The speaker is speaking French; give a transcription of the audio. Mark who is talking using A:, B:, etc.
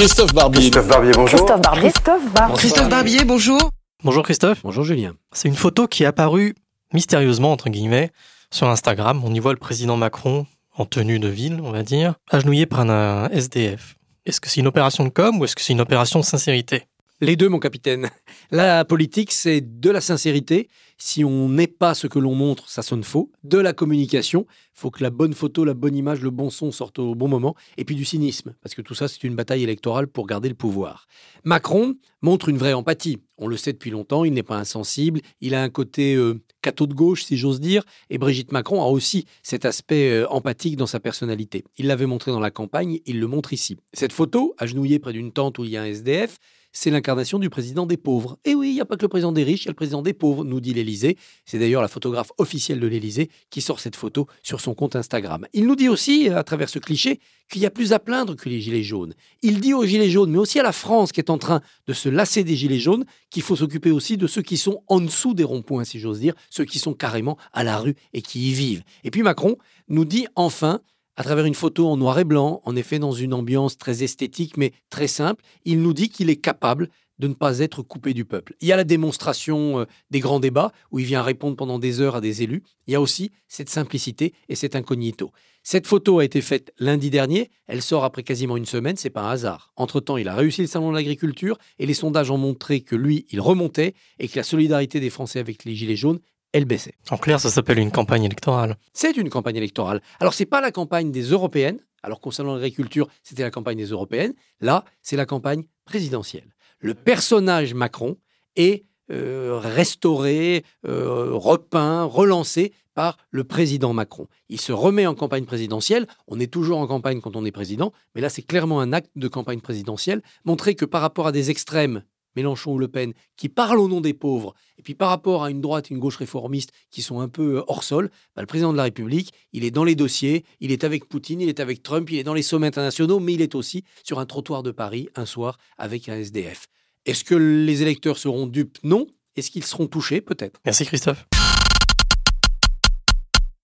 A: Christophe Barbier.
B: Christophe Barbier, bonjour.
C: Christophe Barbier. Christophe Barbier.
D: Christophe Barbier, bonjour.
E: Bonjour Christophe.
F: Bonjour Julien.
E: C'est une photo qui est apparue mystérieusement, entre guillemets, sur Instagram. On y voit le président Macron en tenue de ville, on va dire, agenouillé par un SDF. Est-ce que c'est une opération de com ou est-ce que c'est une opération de sincérité?
F: Les deux, mon capitaine. La politique, c'est de la sincérité. Si on n'est pas ce que l'on montre, ça sonne faux. De la communication, faut que la bonne photo, la bonne image, le bon son sortent au bon moment. Et puis du cynisme, parce que tout ça, c'est une bataille électorale pour garder le pouvoir. Macron montre une vraie empathie. On le sait depuis longtemps, il n'est pas insensible. Il a un côté euh, cateau de gauche, si j'ose dire. Et Brigitte Macron a aussi cet aspect euh, empathique dans sa personnalité. Il l'avait montré dans la campagne, il le montre ici. Cette photo, agenouillée près d'une tente où il y a un SDF, c'est l'incarnation du président des pauvres. Et oui, il n'y a pas que le président des riches, il y a le président des pauvres, nous dit l'Élysée. C'est d'ailleurs la photographe officielle de l'Élysée qui sort cette photo sur son compte Instagram. Il nous dit aussi, à travers ce cliché, qu'il y a plus à plaindre que les gilets jaunes. Il dit aux gilets jaunes, mais aussi à la France qui est en train de se lasser des gilets jaunes, qu'il faut s'occuper aussi de ceux qui sont en dessous des ronds-points, si j'ose dire, ceux qui sont carrément à la rue et qui y vivent. Et puis Macron nous dit enfin à travers une photo en noir et blanc, en effet dans une ambiance très esthétique mais très simple, il nous dit qu'il est capable de ne pas être coupé du peuple. Il y a la démonstration euh, des grands débats où il vient répondre pendant des heures à des élus. Il y a aussi cette simplicité et cet incognito. Cette photo a été faite lundi dernier, elle sort après quasiment une semaine, c'est pas un hasard. Entre-temps, il a réussi le salon de l'agriculture et les sondages ont montré que lui, il remontait et que la solidarité des Français avec les gilets jaunes elle baissait.
E: En clair, ça s'appelle une campagne électorale.
F: C'est une campagne électorale. Alors, c'est pas la campagne des européennes. Alors, concernant l'agriculture, c'était la campagne des européennes. Là, c'est la campagne présidentielle. Le personnage Macron est euh, restauré, euh, repeint, relancé par le président Macron. Il se remet en campagne présidentielle. On est toujours en campagne quand on est président, mais là, c'est clairement un acte de campagne présidentielle. Montrer que par rapport à des extrêmes Mélenchon ou Le Pen, qui parlent au nom des pauvres, et puis par rapport à une droite et une gauche réformiste qui sont un peu euh, hors sol, bah, le président de la République, il est dans les dossiers, il est avec Poutine, il est avec Trump, il est dans les sommets internationaux, mais il est aussi sur un trottoir de Paris un soir avec un SDF. Est-ce que les électeurs seront dupes? Non. Est-ce qu'ils seront touchés? Peut-être.
E: Merci Christophe.